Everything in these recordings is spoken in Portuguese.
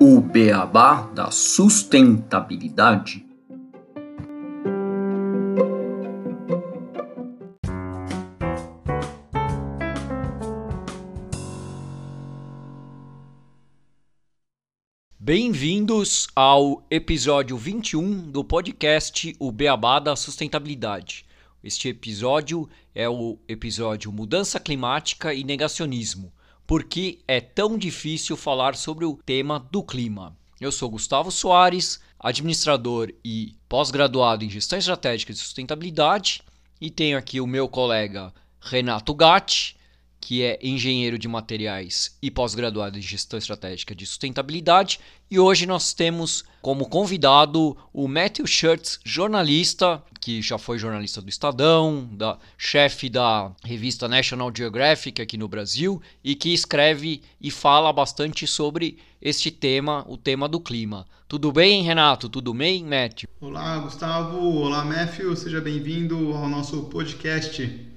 O beabá da sustentabilidade. Bem-vindos ao episódio 21 do podcast O Beabá da Sustentabilidade. Este episódio é o episódio Mudança Climática e Negacionismo. Por que é tão difícil falar sobre o tema do clima? Eu sou Gustavo Soares, administrador e pós-graduado em Gestão Estratégica de Sustentabilidade, e tenho aqui o meu colega Renato Gatti, que é engenheiro de materiais e pós-graduado em gestão estratégica de sustentabilidade. E hoje nós temos como convidado o Matthew Shirts, jornalista, que já foi jornalista do Estadão, da chefe da revista National Geographic aqui no Brasil e que escreve e fala bastante sobre este tema, o tema do clima. Tudo bem, Renato? Tudo bem, Matthew? Olá, Gustavo. Olá, Matthew. Seja bem-vindo ao nosso podcast.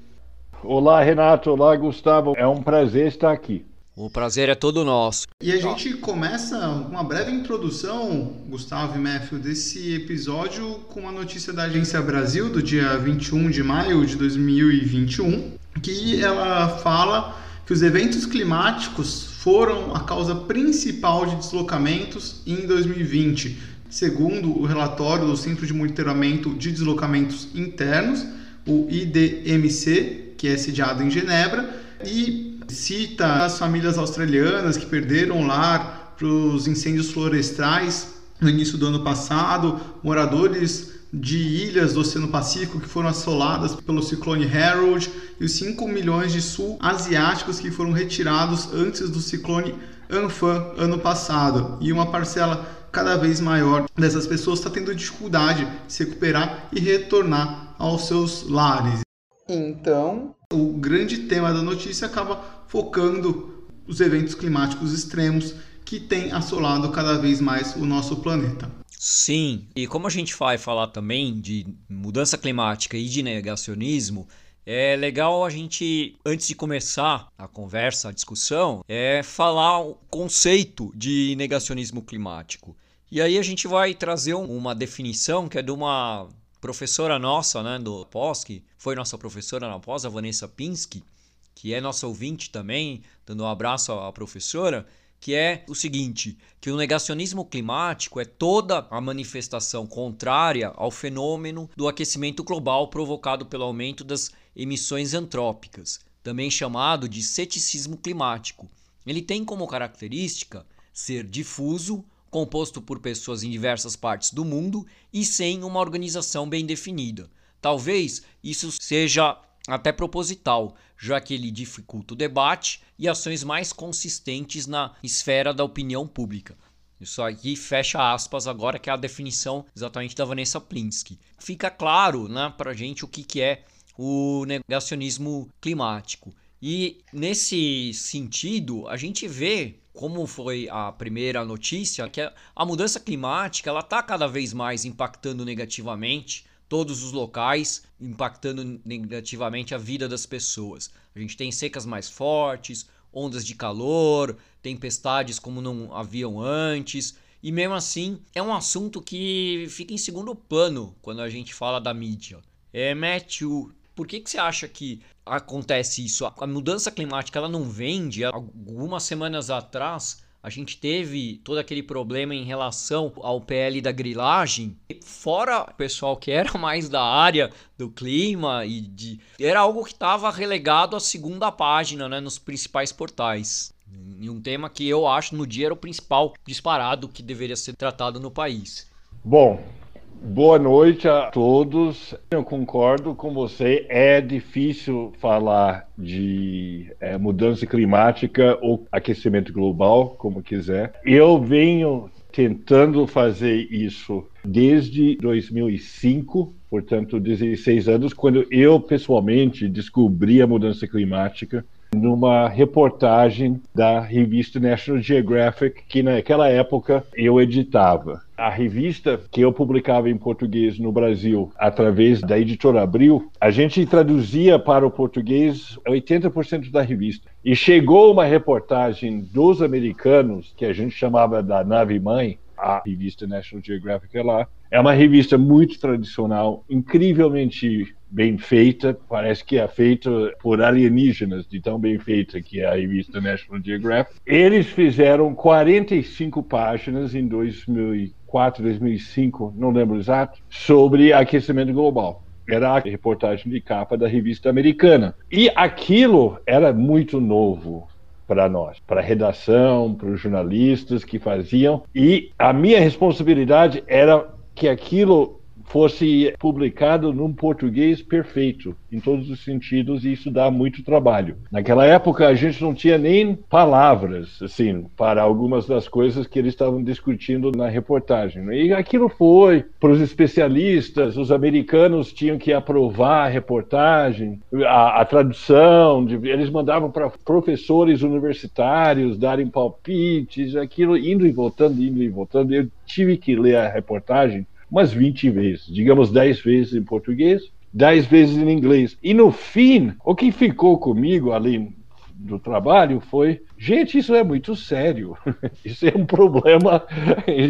Olá, Renato. Olá, Gustavo. É um prazer estar aqui. O prazer é todo nosso. E a gente começa uma breve introdução, Gustavo e Matthew, desse episódio com uma notícia da Agência Brasil do dia 21 de maio de 2021, que ela fala que os eventos climáticos foram a causa principal de deslocamentos em 2020, segundo o relatório do Centro de Monitoramento de Deslocamentos Internos, o IDMC, que é sediado em Genebra, e cita as famílias australianas que perderam lar para os incêndios florestais no início do ano passado, moradores de ilhas do Oceano Pacífico que foram assoladas pelo ciclone Harold e os 5 milhões de sul-asiáticos que foram retirados antes do ciclone Amphan ano passado. E uma parcela cada vez maior dessas pessoas está tendo dificuldade de se recuperar e retornar aos seus lares. Então, o grande tema da notícia acaba focando os eventos climáticos extremos que têm assolado cada vez mais o nosso planeta. Sim, e como a gente vai falar também de mudança climática e de negacionismo, é legal a gente, antes de começar a conversa, a discussão, é falar o conceito de negacionismo climático. E aí a gente vai trazer uma definição que é de uma professora nossa, né, do que foi nossa professora na pós, a Vanessa Pinsky, que é nossa ouvinte também, dando um abraço à professora, que é o seguinte, que o negacionismo climático é toda a manifestação contrária ao fenômeno do aquecimento global provocado pelo aumento das emissões antrópicas, também chamado de ceticismo climático. Ele tem como característica ser difuso, composto por pessoas em diversas partes do mundo e sem uma organização bem definida. Talvez isso seja até proposital, já que ele dificulta o debate e ações mais consistentes na esfera da opinião pública. Isso aqui fecha aspas agora, que é a definição exatamente da Vanessa Plinsky. Fica claro né, para a gente o que, que é o negacionismo climático. E nesse sentido, a gente vê como foi a primeira notícia, que a mudança climática ela está cada vez mais impactando negativamente todos os locais, impactando negativamente a vida das pessoas. A gente tem secas mais fortes, ondas de calor, tempestades como não haviam antes. E mesmo assim, é um assunto que fica em segundo plano quando a gente fala da mídia. É, Matthew, por que, que você acha que acontece isso? A mudança climática ela não vende. Algumas semanas atrás a gente teve todo aquele problema em relação ao PL da grilagem. Fora o pessoal que era mais da área do clima e de. Era algo que estava relegado à segunda página, né, nos principais portais. E um tema que eu acho no dia era o principal disparado que deveria ser tratado no país. Bom, Boa noite a todos. Eu concordo com você. É difícil falar de é, mudança climática ou aquecimento global, como quiser. Eu venho tentando fazer isso desde 2005, portanto, 16 anos, quando eu pessoalmente descobri a mudança climática numa reportagem da revista National Geographic, que naquela época eu editava. A revista que eu publicava em português no Brasil através da editora Abril, a gente traduzia para o português 80% da revista. E chegou uma reportagem dos americanos, que a gente chamava da nave mãe, a revista National Geographic é lá. É uma revista muito tradicional, incrivelmente bem feita, parece que é feita por alienígenas, de tão bem feita que é a revista National Geographic. Eles fizeram 45 páginas em 2004, 2005, não lembro exato, sobre aquecimento global era a reportagem de capa da revista americana. E aquilo era muito novo para nós, para a redação, para os jornalistas que faziam. E a minha responsabilidade era que aquilo fosse publicado num português perfeito, em todos os sentidos, e isso dá muito trabalho. Naquela época, a gente não tinha nem palavras, assim, para algumas das coisas que eles estavam discutindo na reportagem. E aquilo foi para os especialistas, os americanos tinham que aprovar a reportagem, a, a tradução, de, eles mandavam para professores universitários darem palpites, aquilo indo e voltando, indo e voltando. Eu tive que ler a reportagem umas 20 vezes, digamos 10 vezes em português, 10 vezes em inglês. E no fim, o que ficou comigo, além do trabalho, foi: gente, isso é muito sério. Isso é um problema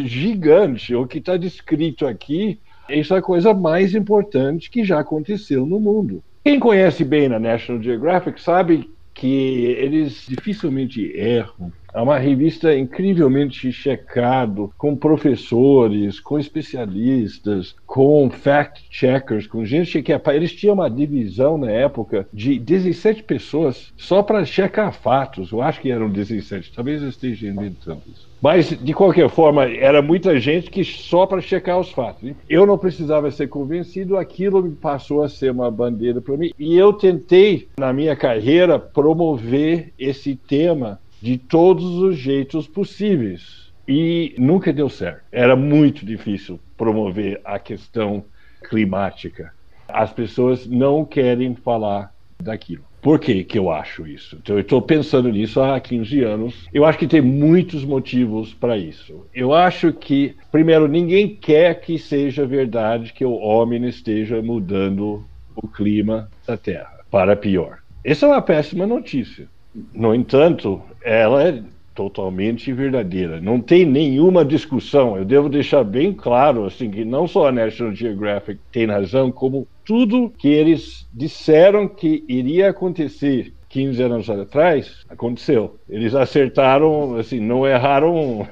gigante. O que está descrito aqui, isso é a coisa mais importante que já aconteceu no mundo. Quem conhece bem a National Geographic sabe que eles dificilmente erram é uma revista incrivelmente checado, com professores, com especialistas, com fact-checkers, com gente que é eles tinham uma divisão na época de 17 pessoas só para checar fatos. Eu acho que eram 17, talvez eu esteja inventando isso. Mas, de qualquer forma, era muita gente que só para checar os fatos. Eu não precisava ser convencido, aquilo me passou a ser uma bandeira para mim. E eu tentei, na minha carreira, promover esse tema de todos os jeitos possíveis. E nunca deu certo. Era muito difícil promover a questão climática. As pessoas não querem falar daquilo. Por que, que eu acho isso? Então, eu estou pensando nisso há 15 anos. Eu acho que tem muitos motivos para isso. Eu acho que, primeiro, ninguém quer que seja verdade que o homem esteja mudando o clima da Terra para pior. Essa é uma péssima notícia. No entanto, ela é totalmente verdadeira. Não tem nenhuma discussão. Eu devo deixar bem claro assim que não só a National Geographic tem razão, como tudo que eles disseram que iria acontecer 15 anos atrás aconteceu. Eles acertaram, assim, não erraram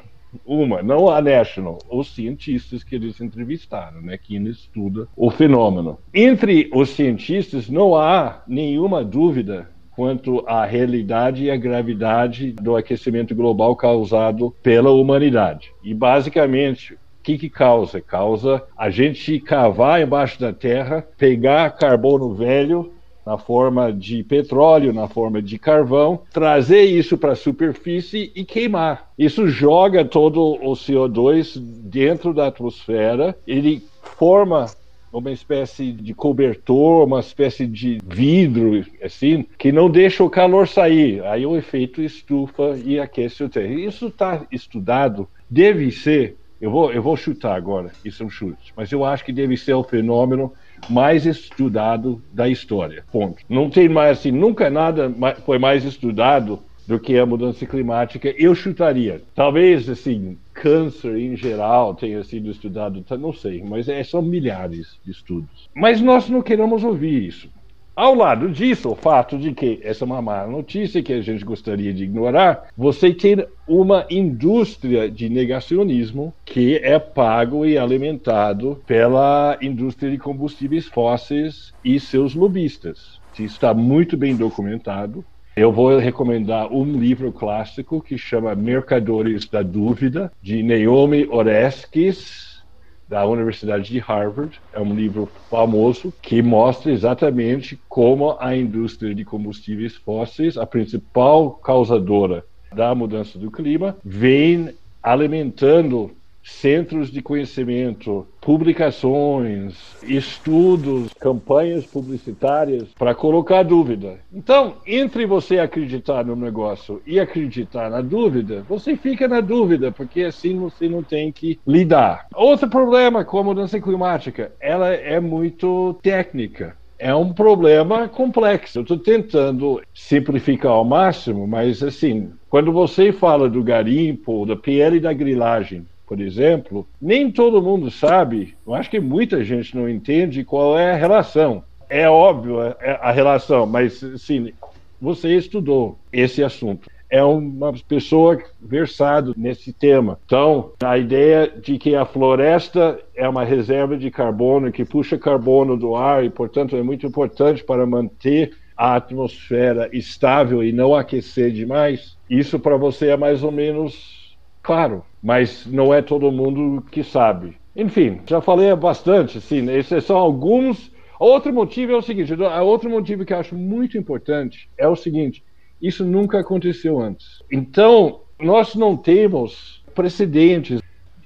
uma, não a National, os cientistas que eles entrevistaram, né, que estuda o fenômeno. Entre os cientistas não há nenhuma dúvida quanto à realidade e à gravidade do aquecimento global causado pela humanidade. E basicamente, o que, que causa? Causa a gente cavar embaixo da terra, pegar carbono velho na forma de petróleo, na forma de carvão, trazer isso para a superfície e queimar. Isso joga todo o CO2 dentro da atmosfera, ele forma uma espécie de cobertor, uma espécie de vidro, assim, que não deixa o calor sair. Aí o efeito estufa e aquece o terreno. Isso está estudado, deve ser, eu vou, eu vou chutar agora, isso é um chute, mas eu acho que deve ser o fenômeno mais estudado da história. Ponto. Não tem mais assim, nunca nada foi mais estudado do que a mudança climática, eu chutaria. Talvez, assim, câncer em geral tenha sido estudado, tá, não sei, mas é, são milhares de estudos. Mas nós não queremos ouvir isso. Ao lado disso, o fato de que essa é uma má notícia que a gente gostaria de ignorar, você tem uma indústria de negacionismo que é pago e alimentado pela indústria de combustíveis fósseis e seus lobistas. Isso está muito bem documentado. Eu vou recomendar um livro clássico que chama Mercadores da Dúvida, de Naomi Oreskes, da Universidade de Harvard. É um livro famoso que mostra exatamente como a indústria de combustíveis fósseis, a principal causadora da mudança do clima, vem alimentando centros de conhecimento, publicações, estudos, campanhas publicitárias para colocar dúvida. Então, entre você acreditar no negócio e acreditar na dúvida, você fica na dúvida, porque assim você não tem que lidar. Outro problema com a mudança climática, ela é muito técnica é um problema complexo. Eu estou tentando simplificar ao máximo, mas assim, quando você fala do garimpo, da pele da grilagem, por exemplo, nem todo mundo sabe, eu acho que muita gente não entende qual é a relação. É óbvio é, é a relação, mas sim, você estudou esse assunto. É uma pessoa versado nesse tema. Então, a ideia de que a floresta é uma reserva de carbono que puxa carbono do ar e, portanto, é muito importante para manter a atmosfera estável e não aquecer demais. Isso para você é mais ou menos claro mas não é todo mundo que sabe. Enfim, já falei bastante, sim, esses são alguns. Outro motivo é o seguinte: outro motivo que eu acho muito importante é o seguinte: isso nunca aconteceu antes. Então, nós não temos precedentes.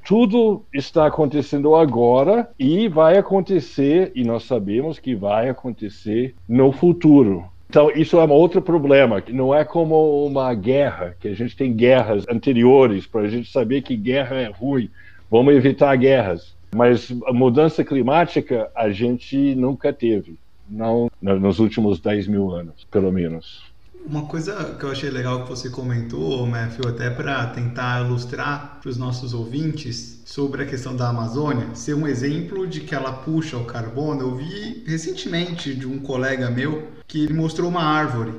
Tudo está acontecendo agora e vai acontecer, e nós sabemos que vai acontecer no futuro. Então, isso é um outro problema. Não é como uma guerra, que a gente tem guerras anteriores para a gente saber que guerra é ruim. Vamos evitar guerras. Mas a mudança climática a gente nunca teve. Não nos últimos 10 mil anos, pelo menos. Uma coisa que eu achei legal que você comentou, Matthew, até para tentar ilustrar para os nossos ouvintes sobre a questão da Amazônia, ser um exemplo de que ela puxa o carbono. Eu vi recentemente de um colega meu que ele mostrou uma árvore.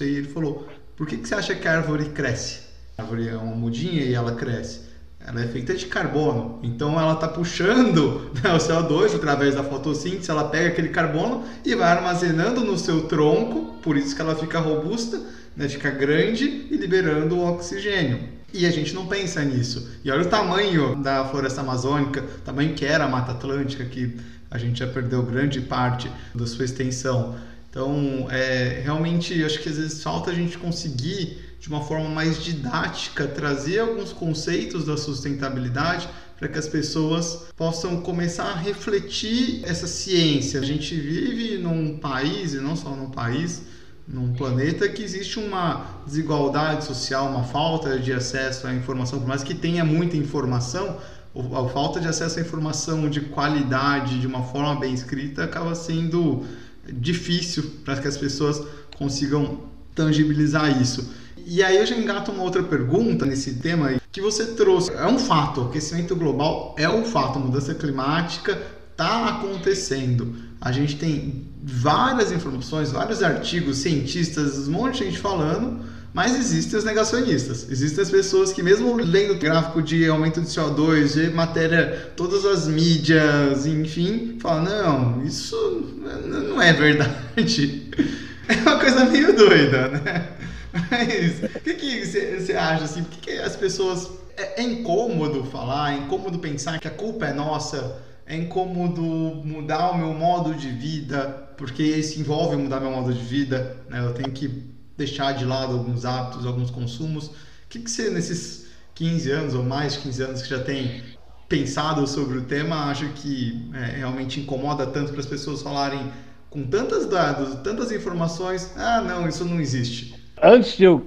E ele falou: por que, que você acha que a árvore cresce? A árvore é uma mudinha e ela cresce. Ela é feita de carbono, então ela está puxando né, o CO2 através da fotossíntese. Ela pega aquele carbono e vai armazenando no seu tronco, por isso que ela fica robusta, né, fica grande e liberando o oxigênio. E a gente não pensa nisso. E olha o tamanho da floresta amazônica, o tamanho que era a Mata Atlântica, que a gente já perdeu grande parte da sua extensão. Então, é, realmente, acho que às vezes falta a gente conseguir, de uma forma mais didática, trazer alguns conceitos da sustentabilidade para que as pessoas possam começar a refletir essa ciência. A gente vive num país, e não só num país, num planeta que existe uma desigualdade social, uma falta de acesso à informação, por mais que tenha muita informação, a falta de acesso à informação de qualidade, de uma forma bem escrita, acaba sendo difícil para que as pessoas consigam tangibilizar isso. E aí eu já engato uma outra pergunta nesse tema que você trouxe. É um fato, o aquecimento global é um fato, a mudança climática está acontecendo. A gente tem várias informações, vários artigos, cientistas, um monte de gente falando, mas existem os negacionistas. Existem as pessoas que, mesmo lendo gráfico de aumento de CO2, de matéria, todas as mídias, enfim, falam: não, isso não é verdade. É uma coisa meio doida, né? Mas o que você acha assim? Por que, que as pessoas. É, é incômodo falar, é incômodo pensar que a culpa é nossa, é incômodo mudar o meu modo de vida, porque isso envolve mudar meu modo de vida, né? Eu tenho que deixar de lado alguns hábitos, alguns consumos. O que, que você, nesses 15 anos ou mais de 15 anos que já tem pensado sobre o tema, acha que é, realmente incomoda tanto para as pessoas falarem com tantos dados, tantas informações, ah, não, isso não existe? Antes de eu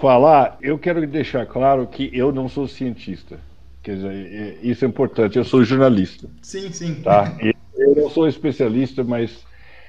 falar, eu quero deixar claro que eu não sou cientista. Quer dizer, isso é importante, eu sou jornalista. Sim, sim. Tá? Eu não sou especialista, mas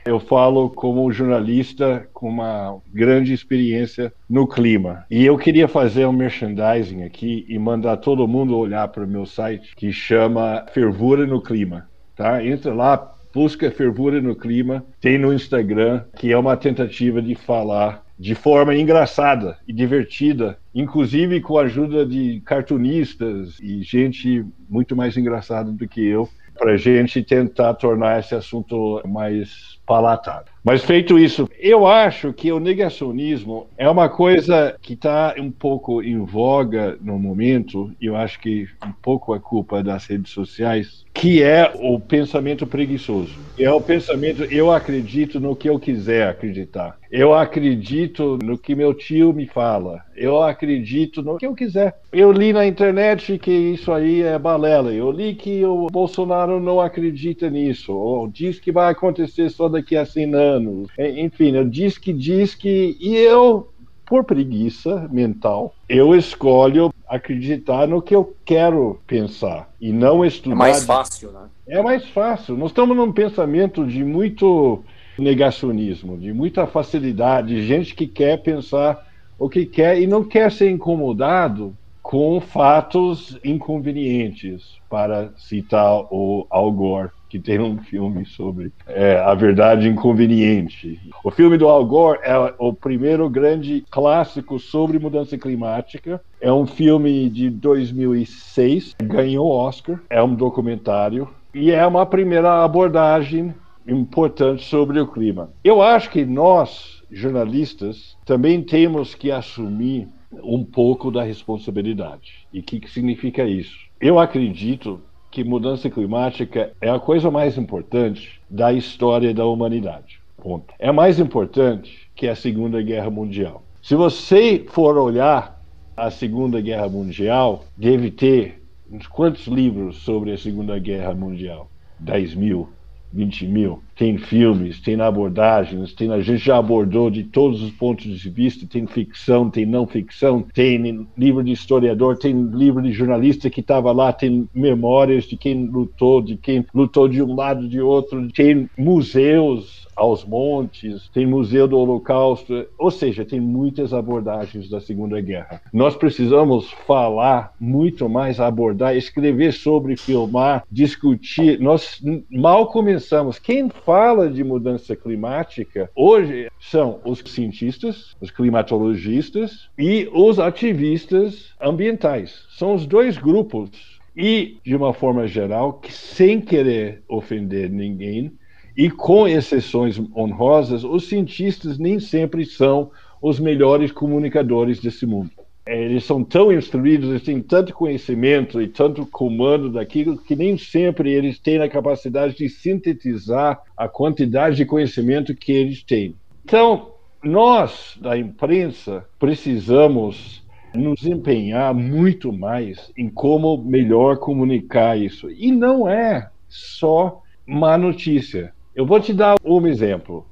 eu falo como jornalista com uma grande experiência no clima. E eu queria fazer um merchandising aqui e mandar todo mundo olhar para o meu site que chama Fervura no Clima. Tá? Entra lá, busca Fervura no Clima, tem no Instagram, que é uma tentativa de falar de forma engraçada e divertida, inclusive com a ajuda de cartunistas e gente muito mais engraçada do que eu, para a gente tentar tornar esse assunto mais palatável. Mas feito isso, eu acho que o negacionismo é uma coisa que está um pouco em voga no momento, e eu acho que um pouco a culpa das redes sociais, que é o pensamento preguiçoso. É o pensamento, eu acredito no que eu quiser acreditar. Eu acredito no que meu tio me fala. Eu acredito no que eu quiser. Eu li na internet que isso aí é balela. Eu li que o Bolsonaro não acredita nisso. Ou diz que vai acontecer só daqui a 100 anos. Enfim, eu diz que diz que. E eu por preguiça mental, eu escolho acreditar no que eu quero pensar e não estudar. É mais fácil, né? É mais fácil. Nós estamos num pensamento de muito negacionismo, de muita facilidade, de gente que quer pensar o que quer e não quer ser incomodado com fatos inconvenientes, para citar o Al Gore que tem um filme sobre é, a verdade inconveniente. O filme do Al Gore é o primeiro grande clássico sobre mudança climática. É um filme de 2006, ganhou Oscar. É um documentário e é uma primeira abordagem importante sobre o clima. Eu acho que nós, jornalistas, também temos que assumir um pouco da responsabilidade. E o que, que significa isso? Eu acredito que mudança climática é a coisa mais importante da história da humanidade. Ponto. É mais importante que a Segunda Guerra Mundial. Se você for olhar a Segunda Guerra Mundial, deve ter quantos livros sobre a Segunda Guerra Mundial? 10 mil, 20 mil. Tem filmes, tem abordagens, tem, a gente já abordou de todos os pontos de vista, tem ficção, tem não ficção, tem livro de historiador, tem livro de jornalista que estava lá, tem memórias de quem lutou, de quem lutou de um lado, de outro, tem museus aos montes, tem Museu do Holocausto, ou seja, tem muitas abordagens da Segunda Guerra. Nós precisamos falar muito mais, abordar, escrever sobre, filmar, discutir. Nós mal começamos. Quem fala de mudança climática hoje são os cientistas, os climatologistas e os ativistas ambientais. São os dois grupos e, de uma forma geral, que sem querer ofender ninguém, e com exceções honrosas, os cientistas nem sempre são os melhores comunicadores desse mundo. Eles são tão instruídos, eles têm tanto conhecimento e tanto comando daquilo que nem sempre eles têm a capacidade de sintetizar a quantidade de conhecimento que eles têm. Então, nós, da imprensa, precisamos nos empenhar muito mais em como melhor comunicar isso. E não é só má notícia. Eu vou te dar um exemplo.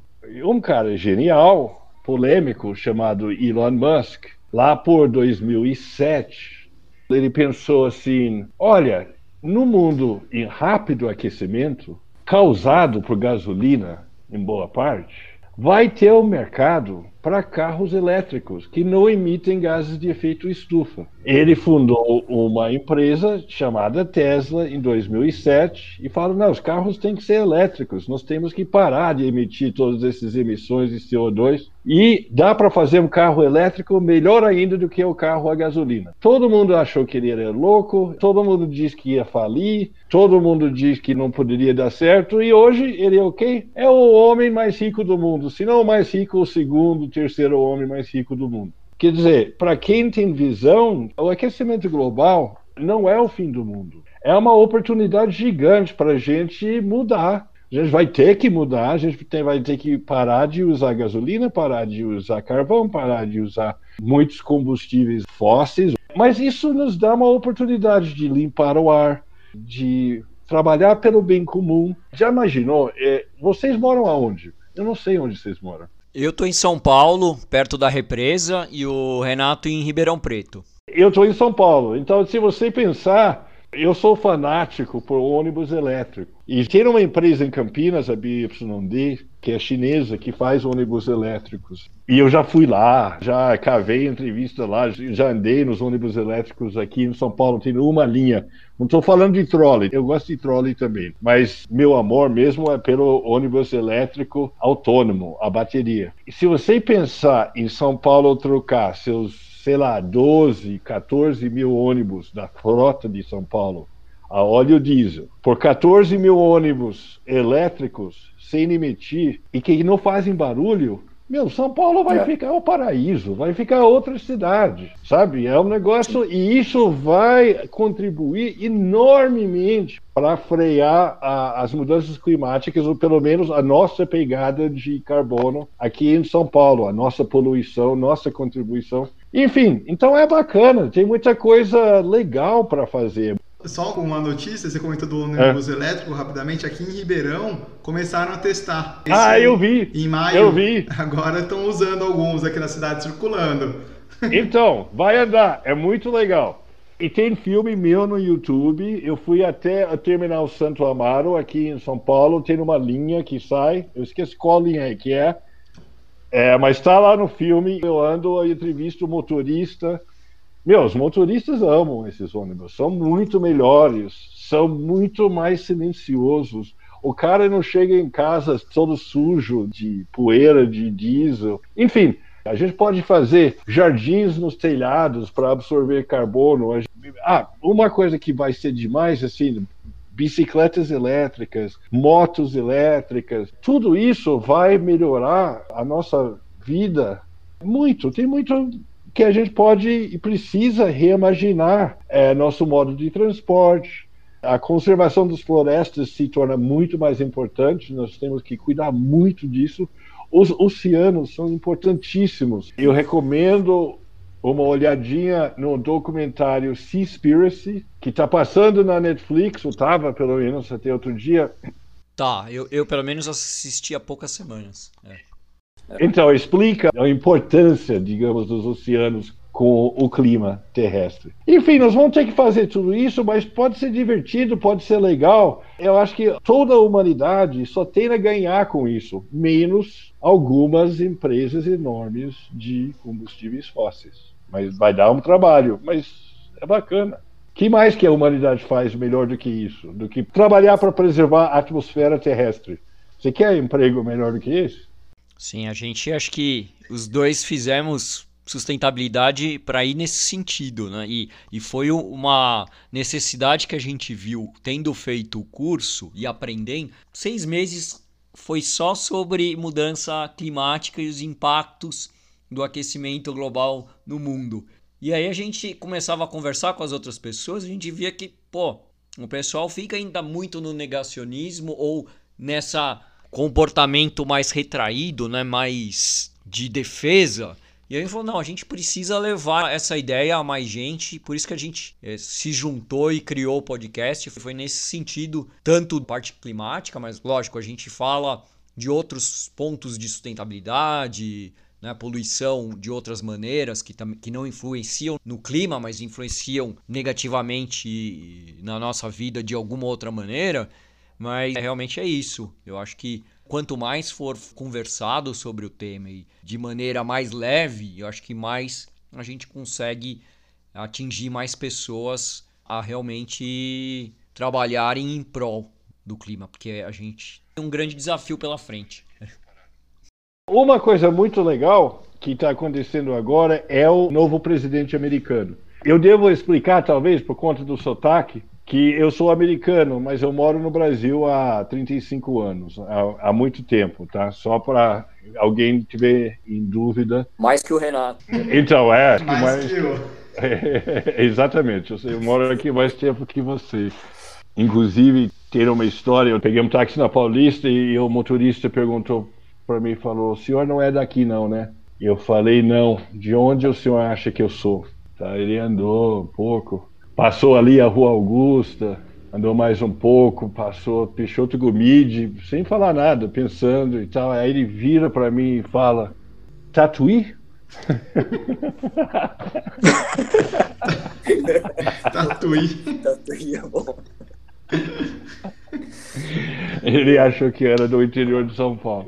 Um cara genial, polêmico, chamado Elon Musk, lá por 2007, ele pensou assim: olha, no mundo em rápido aquecimento, causado por gasolina, em boa parte, vai ter um mercado para carros elétricos que não emitem gases de efeito estufa. Ele fundou uma empresa chamada Tesla em 2007 e falou: não, os carros têm que ser elétricos, nós temos que parar de emitir todas essas emissões de CO2 e dá para fazer um carro elétrico melhor ainda do que o carro a gasolina. Todo mundo achou que ele era louco, todo mundo disse que ia falir, todo mundo disse que não poderia dar certo e hoje ele é o quê? É o homem mais rico do mundo, se não o mais rico, o segundo, terceiro homem mais rico do mundo. Quer dizer, para quem tem visão, o aquecimento global não é o fim do mundo. É uma oportunidade gigante para a gente mudar. A gente vai ter que mudar, a gente tem, vai ter que parar de usar gasolina, parar de usar carvão, parar de usar muitos combustíveis fósseis. Mas isso nos dá uma oportunidade de limpar o ar, de trabalhar pelo bem comum. Já imaginou? É, vocês moram aonde? Eu não sei onde vocês moram. Eu tô em São Paulo, perto da represa, e o Renato em Ribeirão Preto. Eu tô em São Paulo. Então, se você pensar, eu sou fanático por ônibus elétrico. E tem uma empresa em Campinas, a BYD, que é chinesa, que faz ônibus elétricos. E eu já fui lá, já cavei entrevista lá, já andei nos ônibus elétricos aqui em São Paulo, tem uma linha. Não estou falando de trolley, eu gosto de trolley também. Mas meu amor mesmo é pelo ônibus elétrico autônomo, a bateria. E se você pensar em São Paulo trocar seus, sei lá, 12, 14 mil ônibus da frota de São Paulo a óleo diesel, por 14 mil ônibus elétricos sem emitir e que não fazem barulho, meu, São Paulo vai é. ficar o paraíso, vai ficar outra cidade, sabe? É um negócio e isso vai contribuir enormemente para frear a, as mudanças climáticas, ou pelo menos a nossa pegada de carbono aqui em São Paulo, a nossa poluição, nossa contribuição. Enfim, então é bacana, tem muita coisa legal para fazer. Só uma notícia, você comentou do ônibus é. elétrico rapidamente. Aqui em Ribeirão começaram a testar. Esse, ah, eu vi. Em maio. Eu vi. Agora estão usando alguns aqui na cidade circulando. Então, vai andar. É muito legal. E tem filme meu no YouTube. Eu fui até o Terminal Santo Amaro, aqui em São Paulo. Tem uma linha que sai. Eu esqueci qual linha é que é. É mas está lá no filme. Eu ando e entrevisto o motorista meu, os motoristas amam esses ônibus, são muito melhores, são muito mais silenciosos. O cara não chega em casa todo sujo de poeira, de diesel. Enfim, a gente pode fazer jardins nos telhados para absorver carbono. Ah, uma coisa que vai ser demais, assim, bicicletas elétricas, motos elétricas, tudo isso vai melhorar a nossa vida muito. Tem muito que a gente pode e precisa reimaginar é, nosso modo de transporte. A conservação das florestas se torna muito mais importante, nós temos que cuidar muito disso. Os oceanos são importantíssimos. Eu recomendo uma olhadinha no documentário Seaspiracy, que está passando na Netflix, ou estava pelo menos até outro dia. Tá, eu, eu pelo menos assisti há poucas semanas. É. Então, explica a importância, digamos, dos oceanos com o clima terrestre. Enfim, nós vamos ter que fazer tudo isso, mas pode ser divertido, pode ser legal. Eu acho que toda a humanidade só tem a ganhar com isso, menos algumas empresas enormes de combustíveis fósseis. Mas vai dar um trabalho, mas é bacana. que mais que a humanidade faz melhor do que isso? Do que trabalhar para preservar a atmosfera terrestre? Você quer emprego melhor do que esse? Sim, a gente acho que os dois fizemos sustentabilidade para ir nesse sentido, né? E, e foi uma necessidade que a gente viu tendo feito o curso e aprendendo. Seis meses foi só sobre mudança climática e os impactos do aquecimento global no mundo. E aí a gente começava a conversar com as outras pessoas, a gente via que, pô, o pessoal fica ainda muito no negacionismo ou nessa comportamento mais retraído, né, mais de defesa. E aí ele falou: não, a gente precisa levar essa ideia a mais gente, por isso que a gente é, se juntou e criou o podcast. Foi nesse sentido, tanto parte climática, mas lógico, a gente fala de outros pontos de sustentabilidade, né, poluição de outras maneiras que, que não influenciam no clima, mas influenciam negativamente na nossa vida de alguma outra maneira. Mas realmente é isso. Eu acho que quanto mais for conversado sobre o tema e de maneira mais leve, eu acho que mais a gente consegue atingir mais pessoas a realmente trabalharem em prol do clima, porque a gente tem um grande desafio pela frente. Uma coisa muito legal que está acontecendo agora é o novo presidente americano. Eu devo explicar, talvez, por conta do sotaque, que eu sou americano, mas eu moro no Brasil há 35 anos, há, há muito tempo, tá? Só para alguém tiver em dúvida. Mais que o Renato. Então, é. Mais, mais... que eu. É, exatamente, eu, eu moro aqui mais tempo que você. Inclusive, ter uma história, eu peguei um táxi na Paulista e o motorista perguntou para mim, falou, o senhor não é daqui não, né? Eu falei, não, de onde o senhor acha que eu sou? Tá, ele andou um pouco, Passou ali a Rua Augusta, andou mais um pouco, passou Peixoto Gomide, sem falar nada, pensando e tal. Aí ele vira para mim e fala: Tatuí? Tatuí. Tatuí é bom. Ele achou que era do interior de São Paulo.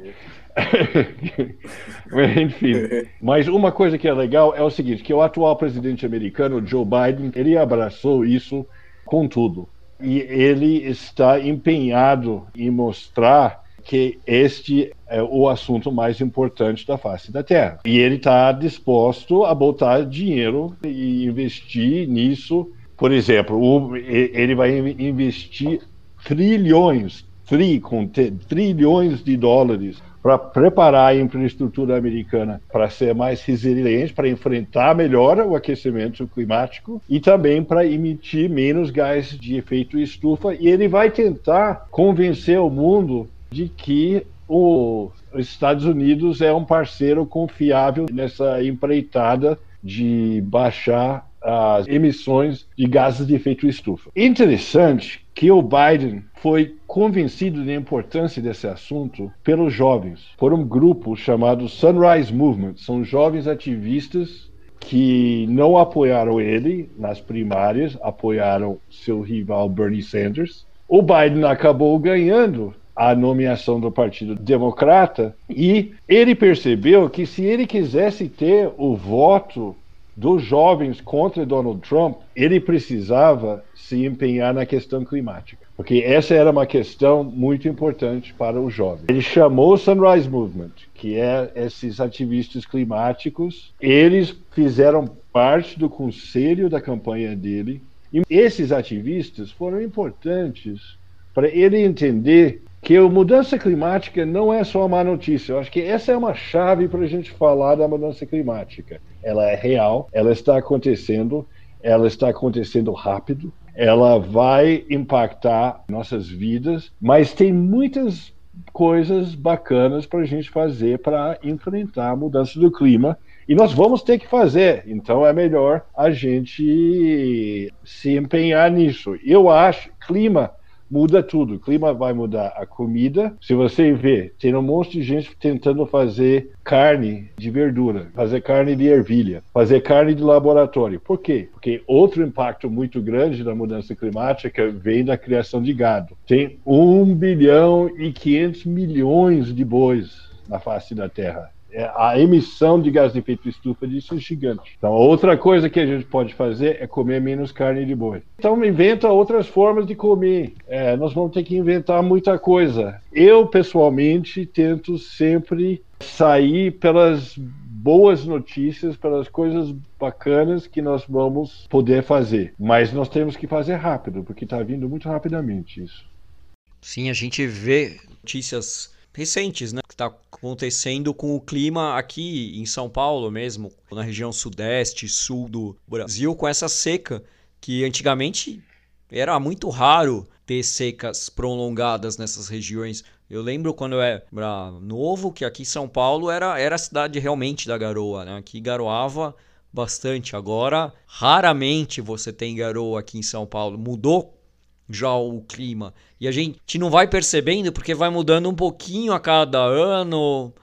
Enfim, mas uma coisa que é legal é o seguinte, que o atual presidente americano, Joe Biden, ele abraçou isso com tudo. E ele está empenhado em mostrar que este é o assunto mais importante da face da Terra. E ele está disposto a botar dinheiro e investir nisso por exemplo, ele vai investir trilhões, tri, com trilhões de dólares para preparar a infraestrutura americana para ser mais resiliente, para enfrentar melhor o aquecimento climático e também para emitir menos gás de efeito estufa. E ele vai tentar convencer o mundo de que os Estados Unidos é um parceiro confiável nessa empreitada de baixar as emissões de gases de efeito estufa. Interessante que o Biden foi convencido da importância desse assunto pelos jovens, por um grupo chamado Sunrise Movement. São jovens ativistas que não apoiaram ele nas primárias, apoiaram seu rival Bernie Sanders. O Biden acabou ganhando a nomeação do Partido Democrata e ele percebeu que se ele quisesse ter o voto dos jovens contra Donald Trump, ele precisava se empenhar na questão climática, porque essa era uma questão muito importante para os jovens. Ele chamou o Sunrise Movement, que é esses ativistas climáticos, eles fizeram parte do conselho da campanha dele, e esses ativistas foram importantes para ele entender que a mudança climática não é só uma notícia. Eu acho que essa é uma chave para a gente falar da mudança climática. Ela é real, ela está acontecendo, ela está acontecendo rápido, ela vai impactar nossas vidas, mas tem muitas coisas bacanas para a gente fazer para enfrentar a mudança do clima e nós vamos ter que fazer. Então é melhor a gente se empenhar nisso. Eu acho clima muda tudo. O clima vai mudar a comida. Se você vê, tem um monte de gente tentando fazer carne de verdura, fazer carne de ervilha, fazer carne de laboratório. Por quê? Porque outro impacto muito grande da mudança climática vem da criação de gado. Tem 1 bilhão e 500 milhões de bois na face da Terra. É, a emissão de gás de efeito estufa disso é gigante. Então, outra coisa que a gente pode fazer é comer menos carne de boi. Então, inventa outras formas de comer. É, nós vamos ter que inventar muita coisa. Eu, pessoalmente, tento sempre sair pelas boas notícias, pelas coisas bacanas que nós vamos poder fazer. Mas nós temos que fazer rápido, porque está vindo muito rapidamente isso. Sim, a gente vê notícias recentes, né? Está acontecendo com o clima aqui em São Paulo mesmo, na região sudeste, sul do Brasil, com essa seca que antigamente era muito raro ter secas prolongadas nessas regiões. Eu lembro quando eu era novo que aqui em São Paulo era, era a cidade realmente da garoa, né? Aqui garoava bastante. Agora, raramente você tem garoa aqui em São Paulo. Mudou já o clima. E a gente não vai percebendo porque vai mudando um pouquinho a cada ano.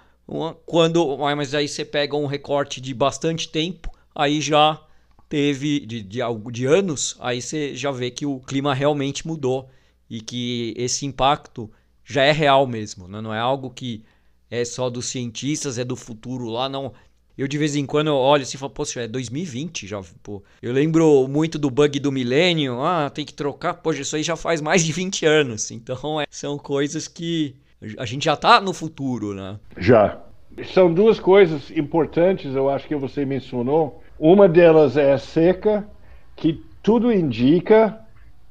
Quando, mas aí você pega um recorte de bastante tempo, aí já teve de, de, de anos, aí você já vê que o clima realmente mudou e que esse impacto já é real mesmo, né? não é algo que é só dos cientistas, é do futuro lá, não. Eu de vez em quando olho assim e falo, poxa, é 2020 já, pô. Eu lembro muito do bug do milênio, ah, tem que trocar, poxa, isso aí já faz mais de 20 anos. Então, é, são coisas que a gente já tá no futuro, né? Já. São duas coisas importantes, eu acho que você mencionou. Uma delas é a seca, que tudo indica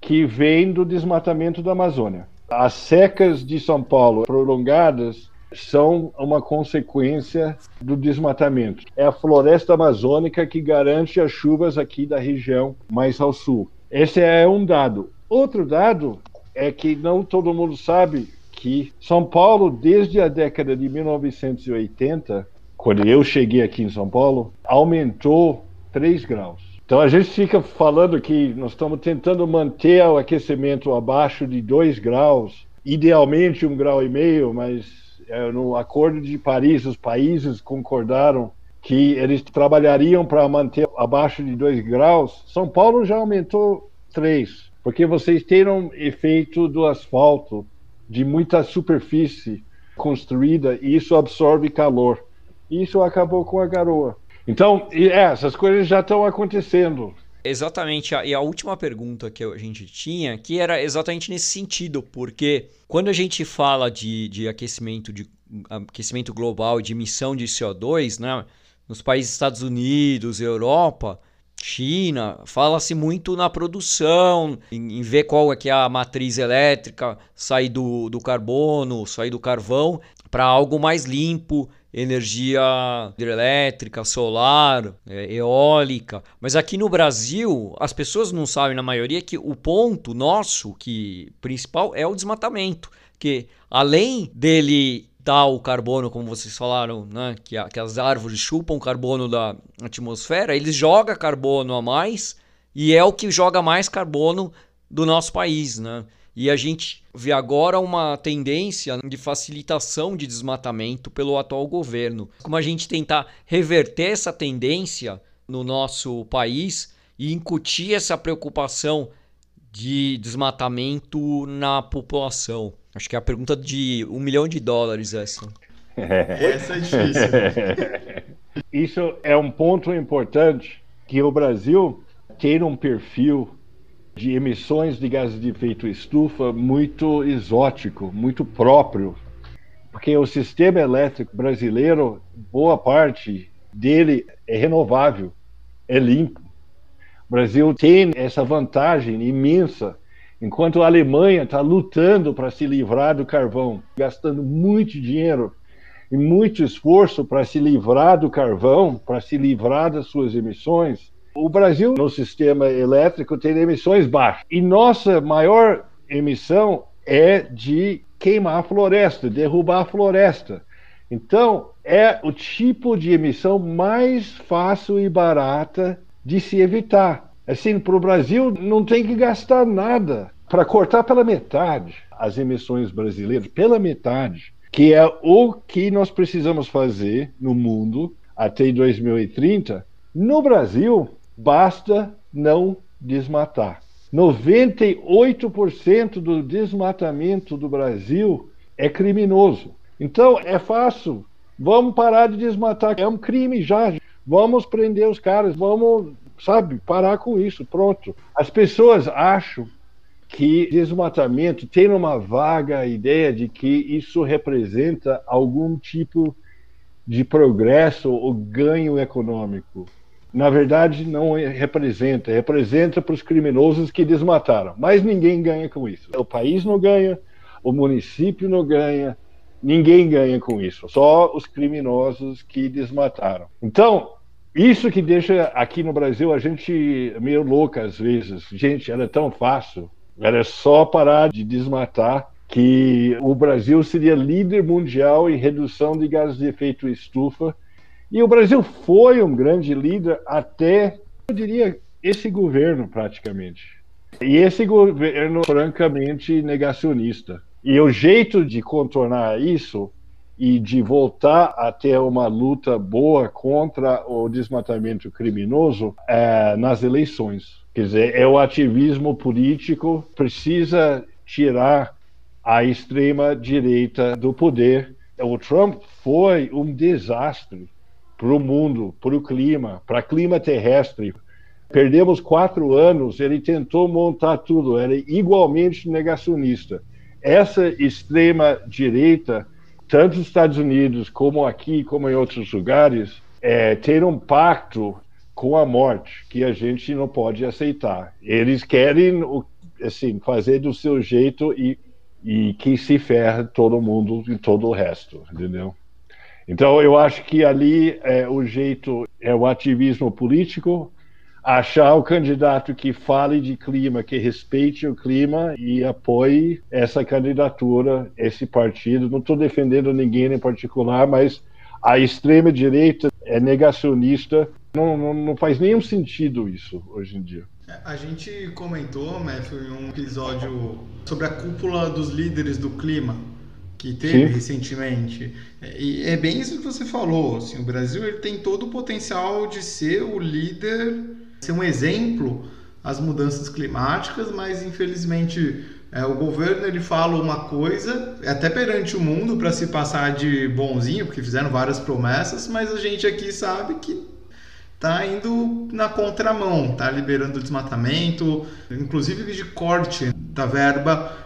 que vem do desmatamento da Amazônia. As secas de São Paulo prolongadas são uma consequência do desmatamento. É a floresta amazônica que garante as chuvas aqui da região mais ao sul. Esse é um dado. Outro dado é que não todo mundo sabe que São Paulo, desde a década de 1980, quando eu cheguei aqui em São Paulo, aumentou 3 graus. Então a gente fica falando que nós estamos tentando manter o aquecimento abaixo de 2 graus, idealmente um grau e meio, mas no Acordo de Paris, os países concordaram que eles trabalhariam para manter abaixo de 2 graus. São Paulo já aumentou 3, porque vocês têm efeito do asfalto, de muita superfície construída, e isso absorve calor. Isso acabou com a garoa. Então, é, essas coisas já estão acontecendo. Exatamente. E a última pergunta que a gente tinha, que era exatamente nesse sentido, porque quando a gente fala de, de aquecimento, de aquecimento global de emissão de CO2, né, nos países Estados Unidos, Europa, China, fala-se muito na produção, em, em, ver qual é que é a matriz elétrica, sair do, do carbono, sair do carvão, para algo mais limpo, energia hidrelétrica, solar, é, eólica. Mas aqui no Brasil, as pessoas não sabem, na maioria, que o ponto nosso que principal é o desmatamento. Que além dele dar o carbono, como vocês falaram, né, que, a, que as árvores chupam carbono da atmosfera, eles jogam carbono a mais e é o que joga mais carbono do nosso país, né? E a gente vê agora uma tendência de facilitação de desmatamento pelo atual governo. Como a gente tentar reverter essa tendência no nosso país e incutir essa preocupação de desmatamento na população? Acho que é a pergunta de um milhão de dólares essa. essa é difícil. Isso é um ponto importante que o Brasil tem um perfil de emissões de gases de efeito estufa muito exótico, muito próprio, porque o sistema elétrico brasileiro, boa parte dele é renovável, é limpo. O Brasil tem essa vantagem imensa, enquanto a Alemanha está lutando para se livrar do carvão, gastando muito dinheiro e muito esforço para se livrar do carvão, para se livrar das suas emissões o Brasil, no sistema elétrico, tem emissões baixas. E nossa maior emissão é de queimar a floresta, derrubar a floresta. Então, é o tipo de emissão mais fácil e barata de se evitar. Assim, para o Brasil, não tem que gastar nada para cortar pela metade as emissões brasileiras, pela metade, que é o que nós precisamos fazer no mundo até 2030. No Brasil, basta não desmatar. 98% do desmatamento do Brasil é criminoso. Então é fácil. Vamos parar de desmatar. É um crime já. Vamos prender os caras. Vamos, sabe, parar com isso. Pronto. As pessoas acham que desmatamento tem uma vaga ideia de que isso representa algum tipo de progresso ou ganho econômico na verdade, não representa. Representa para os criminosos que desmataram. Mas ninguém ganha com isso. O país não ganha, o município não ganha, ninguém ganha com isso. Só os criminosos que desmataram. Então, isso que deixa aqui no Brasil a gente meio louca às vezes. Gente, era tão fácil. Era só parar de desmatar que o Brasil seria líder mundial em redução de gases de efeito estufa e o Brasil foi um grande líder até, eu diria, esse governo praticamente. E esse governo francamente negacionista. E o jeito de contornar isso e de voltar a ter uma luta boa contra o desmatamento criminoso é nas eleições. Quer dizer, é o ativismo político precisa tirar a extrema direita do poder. O Trump foi um desastre para o mundo, para o clima, para clima terrestre. Perdemos quatro anos, ele tentou montar tudo, era igualmente negacionista. Essa extrema direita, tanto nos Estados Unidos como aqui, como em outros lugares, é, tem um pacto com a morte que a gente não pode aceitar. Eles querem assim fazer do seu jeito e, e que se ferre todo mundo e todo o resto, entendeu? Então, eu acho que ali é, o jeito é o ativismo político, achar o candidato que fale de clima, que respeite o clima e apoie essa candidatura, esse partido. Não estou defendendo ninguém em particular, mas a extrema-direita é negacionista. Não, não, não, faz nenhum sentido isso hoje em dia. É, a gente comentou, Matthew, em um episódio sobre a cúpula dos líderes do clima, que teve Sim. recentemente. É, e é bem isso que você falou. Assim, o Brasil ele tem todo o potencial de ser o líder, ser um exemplo às mudanças climáticas, mas infelizmente é, o governo ele fala uma coisa, até perante o mundo, para se passar de bonzinho, porque fizeram várias promessas, mas a gente aqui sabe que está indo na contramão, está liberando desmatamento, inclusive de corte da verba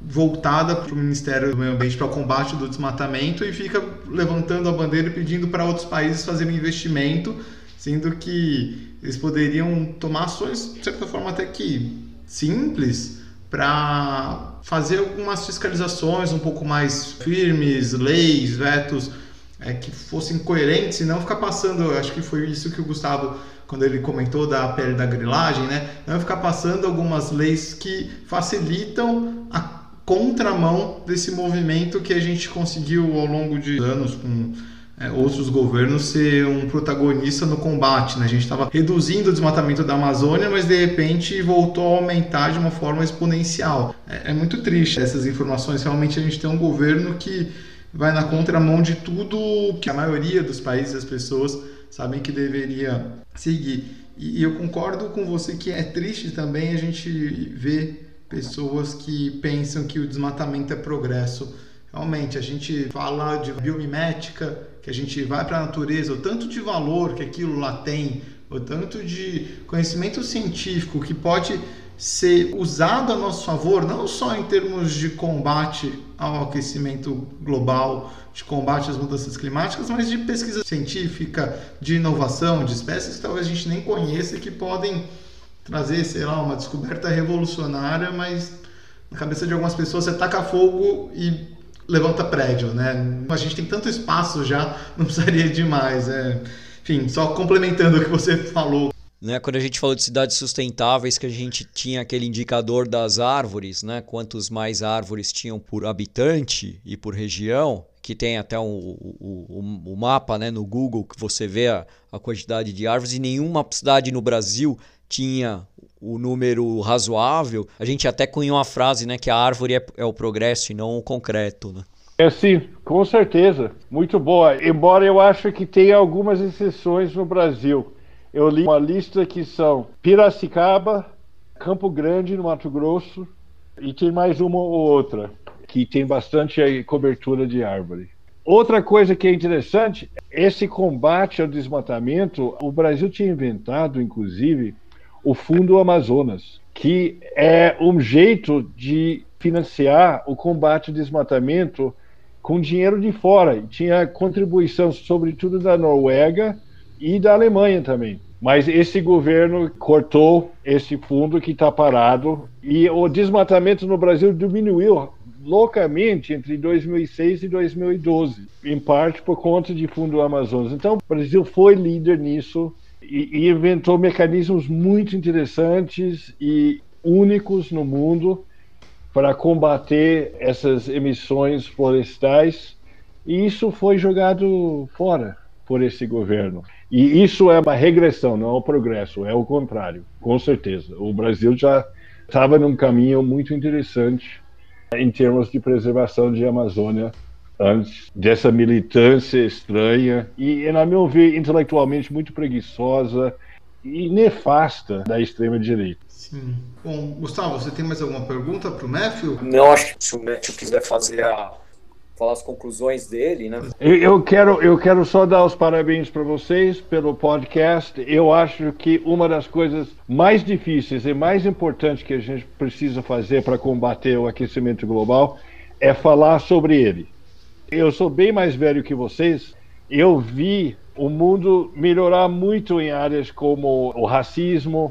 voltada para o Ministério do Meio Ambiente para o combate do desmatamento e fica levantando a bandeira e pedindo para outros países fazerem investimento sendo que eles poderiam tomar ações, de certa forma, até que simples, para fazer algumas fiscalizações um pouco mais firmes, leis, vetos é, que fossem coerentes e não ficar passando. Acho que foi isso que o Gustavo, quando ele comentou da pele da grilagem, né? Não ficar passando algumas leis que facilitam a contramão desse movimento que a gente conseguiu ao longo de anos com é, outros governos ser um protagonista no combate. Né? A gente estava reduzindo o desmatamento da Amazônia, mas de repente voltou a aumentar de uma forma exponencial. É, é muito triste essas informações. Realmente a gente tem um governo que vai na contramão de tudo que a maioria dos países, as pessoas sabem que deveria seguir. E eu concordo com você que é triste também a gente ver pessoas que pensam que o desmatamento é progresso. Realmente, a gente fala de biomimética, que a gente vai para a natureza, o tanto de valor que aquilo lá tem, o tanto de conhecimento científico que pode ser usado a nosso favor, não só em termos de combate ao aquecimento global, de combate às mudanças climáticas, mas de pesquisa científica, de inovação, de espécies que talvez a gente nem conheça que podem trazer, sei lá, uma descoberta revolucionária, mas na cabeça de algumas pessoas você taca fogo e levanta prédio, né? A gente tem tanto espaço já, não precisaria de mais. É... Enfim, só complementando o que você falou. Né, quando a gente falou de cidades sustentáveis, que a gente tinha aquele indicador das árvores, né, quantos mais árvores tinham por habitante e por região, que tem até o, o, o, o mapa né, no Google que você vê a, a quantidade de árvores, e nenhuma cidade no Brasil tinha o número razoável, a gente até cunhou uma frase, né, que a árvore é, é o progresso e não o concreto, né? É sim, com certeza. Muito boa. Embora eu acho que tenha algumas exceções no Brasil. Eu li uma lista que são Piracicaba, Campo Grande, no Mato Grosso, e tem mais uma ou outra, que tem bastante cobertura de árvore. Outra coisa que é interessante, esse combate ao desmatamento, o Brasil tinha inventado, inclusive, o Fundo Amazonas, que é um jeito de financiar o combate ao desmatamento com dinheiro de fora. Tinha contribuição, sobretudo da Noruega e da Alemanha também. Mas esse governo cortou esse fundo que está parado e o desmatamento no Brasil diminuiu loucamente entre 2006 e 2012, em parte por conta de Fundo Amazonas. Então, o Brasil foi líder nisso e, e inventou mecanismos muito interessantes e únicos no mundo para combater essas emissões florestais e isso foi jogado fora por esse governo. E isso é uma regressão, não é um progresso, é o contrário, com certeza. O Brasil já estava num caminho muito interessante em termos de preservação de Amazônia antes dessa militância estranha e, na meu ver, intelectualmente muito preguiçosa e nefasta da extrema-direita. Sim. Bom, Gustavo, você tem mais alguma pergunta para o Matthew? Não, acho que se o Matthew quiser fazer a falar as conclusões dele, né? Eu, quero, eu quero só dar os parabéns para vocês pelo podcast. Eu acho que uma das coisas mais difíceis e mais importantes que a gente precisa fazer para combater o aquecimento global é falar sobre ele. Eu sou bem mais velho que vocês. Eu vi o mundo melhorar muito em áreas como o racismo,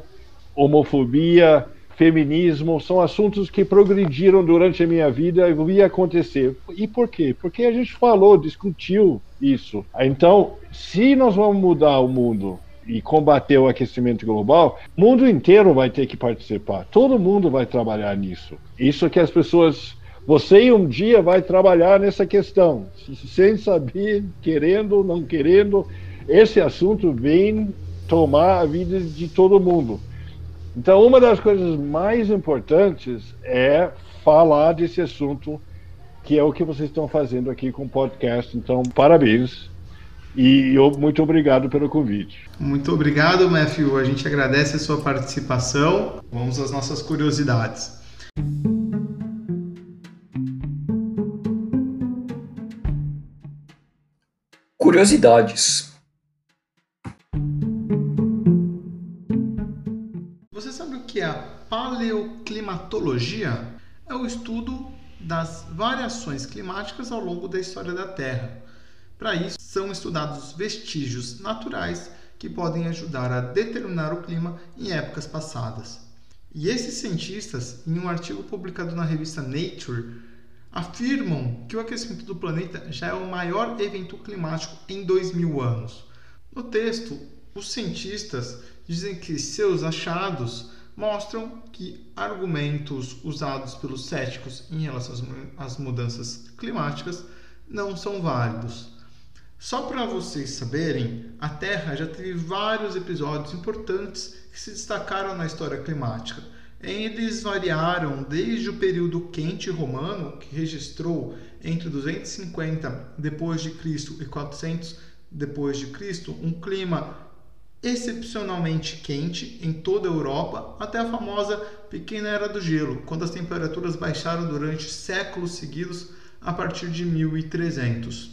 homofobia, feminismo, são assuntos que progrediram durante a minha vida e vi acontecer. E por quê? Porque a gente falou, discutiu isso. Então, se nós vamos mudar o mundo e combater o aquecimento global, o mundo inteiro vai ter que participar. Todo mundo vai trabalhar nisso. Isso que as pessoas você um dia vai trabalhar nessa questão, sem saber, querendo ou não querendo, esse assunto vem tomar a vida de todo mundo. Então, uma das coisas mais importantes é falar desse assunto, que é o que vocês estão fazendo aqui com o podcast. Então, parabéns. E eu, muito obrigado pelo convite. Muito obrigado, Matthew. A gente agradece a sua participação. Vamos às nossas curiosidades. Curiosidades. Você sabe o que é a paleoclimatologia? É o estudo das variações climáticas ao longo da história da Terra. Para isso, são estudados vestígios naturais que podem ajudar a determinar o clima em épocas passadas. E esses cientistas, em um artigo publicado na revista Nature, afirmam que o aquecimento do planeta já é o maior evento climático em 2 mil anos. No texto, os cientistas dizem que seus achados mostram que argumentos usados pelos céticos em relação às mudanças climáticas não são válidos. Só para vocês saberem, a Terra já teve vários episódios importantes que se destacaram na história climática. Eles variaram desde o período quente romano, que registrou entre 250 depois de Cristo e 400 depois de Cristo um clima excepcionalmente quente em toda a Europa, até a famosa Pequena Era do Gelo, quando as temperaturas baixaram durante séculos seguidos a partir de 1300.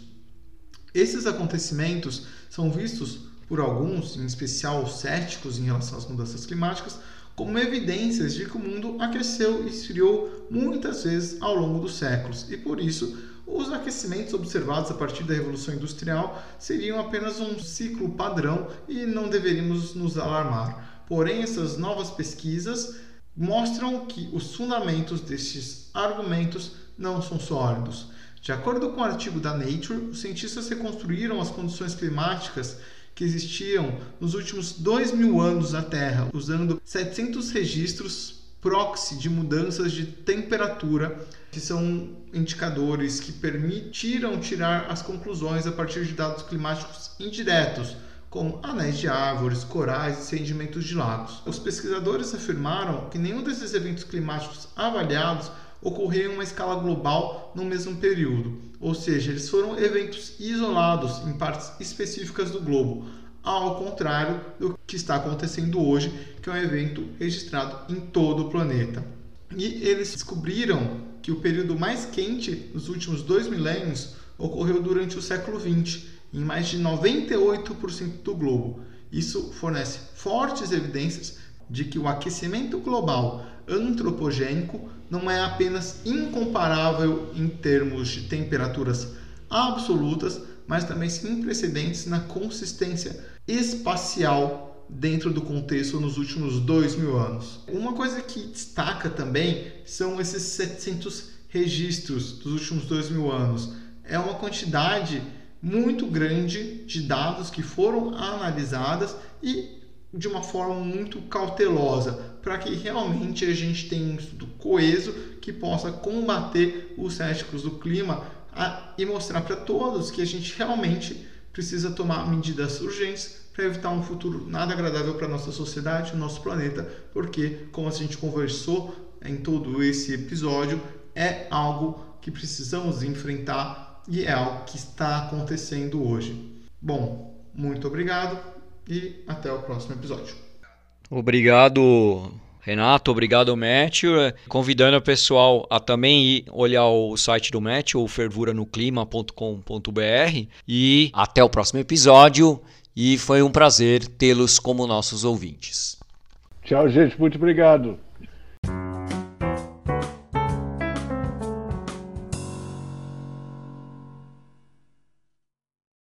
Esses acontecimentos são vistos por alguns, em especial os céticos em relação às mudanças climáticas, como evidências de que o mundo aqueceu e esfriou muitas vezes ao longo dos séculos, e por isso os aquecimentos observados a partir da Revolução Industrial seriam apenas um ciclo padrão e não deveríamos nos alarmar. Porém, essas novas pesquisas mostram que os fundamentos destes argumentos não são sólidos. De acordo com o um artigo da Nature, os cientistas reconstruíram as condições climáticas que existiam nos últimos dois mil anos na Terra, usando 700 registros proxy de mudanças de temperatura, que são indicadores que permitiram tirar as conclusões a partir de dados climáticos indiretos, como anéis de árvores, corais e sedimentos de lagos. Os pesquisadores afirmaram que nenhum desses eventos climáticos avaliados ocorreu em uma escala global no mesmo período, ou seja, eles foram eventos isolados em partes específicas do globo, ao contrário do que está acontecendo hoje, que é um evento registrado em todo o planeta. E eles descobriram que o período mais quente dos últimos dois milênios ocorreu durante o século XX, em mais de 98% do globo. Isso fornece fortes evidências de que o aquecimento global antropogênico não é apenas incomparável em termos de temperaturas absolutas, mas também sem precedentes na consistência espacial dentro do contexto nos últimos dois mil anos. Uma coisa que destaca também são esses 700 registros dos últimos dois mil anos. É uma quantidade muito grande de dados que foram analisadas e de uma forma muito cautelosa, para que realmente a gente tenha um estudo coeso que possa combater os céticos do clima a, e mostrar para todos que a gente realmente precisa tomar medidas urgentes para evitar um futuro nada agradável para nossa sociedade, o nosso planeta, porque, como a gente conversou em todo esse episódio, é algo que precisamos enfrentar e é algo que está acontecendo hoje. Bom, muito obrigado e até o próximo episódio. Obrigado, Renato, obrigado, Matthew. Convidando o pessoal a também ir olhar o site do Matthew, fervuranoclima.com.br. E até o próximo episódio. E foi um prazer tê-los como nossos ouvintes. Tchau, gente. Muito obrigado.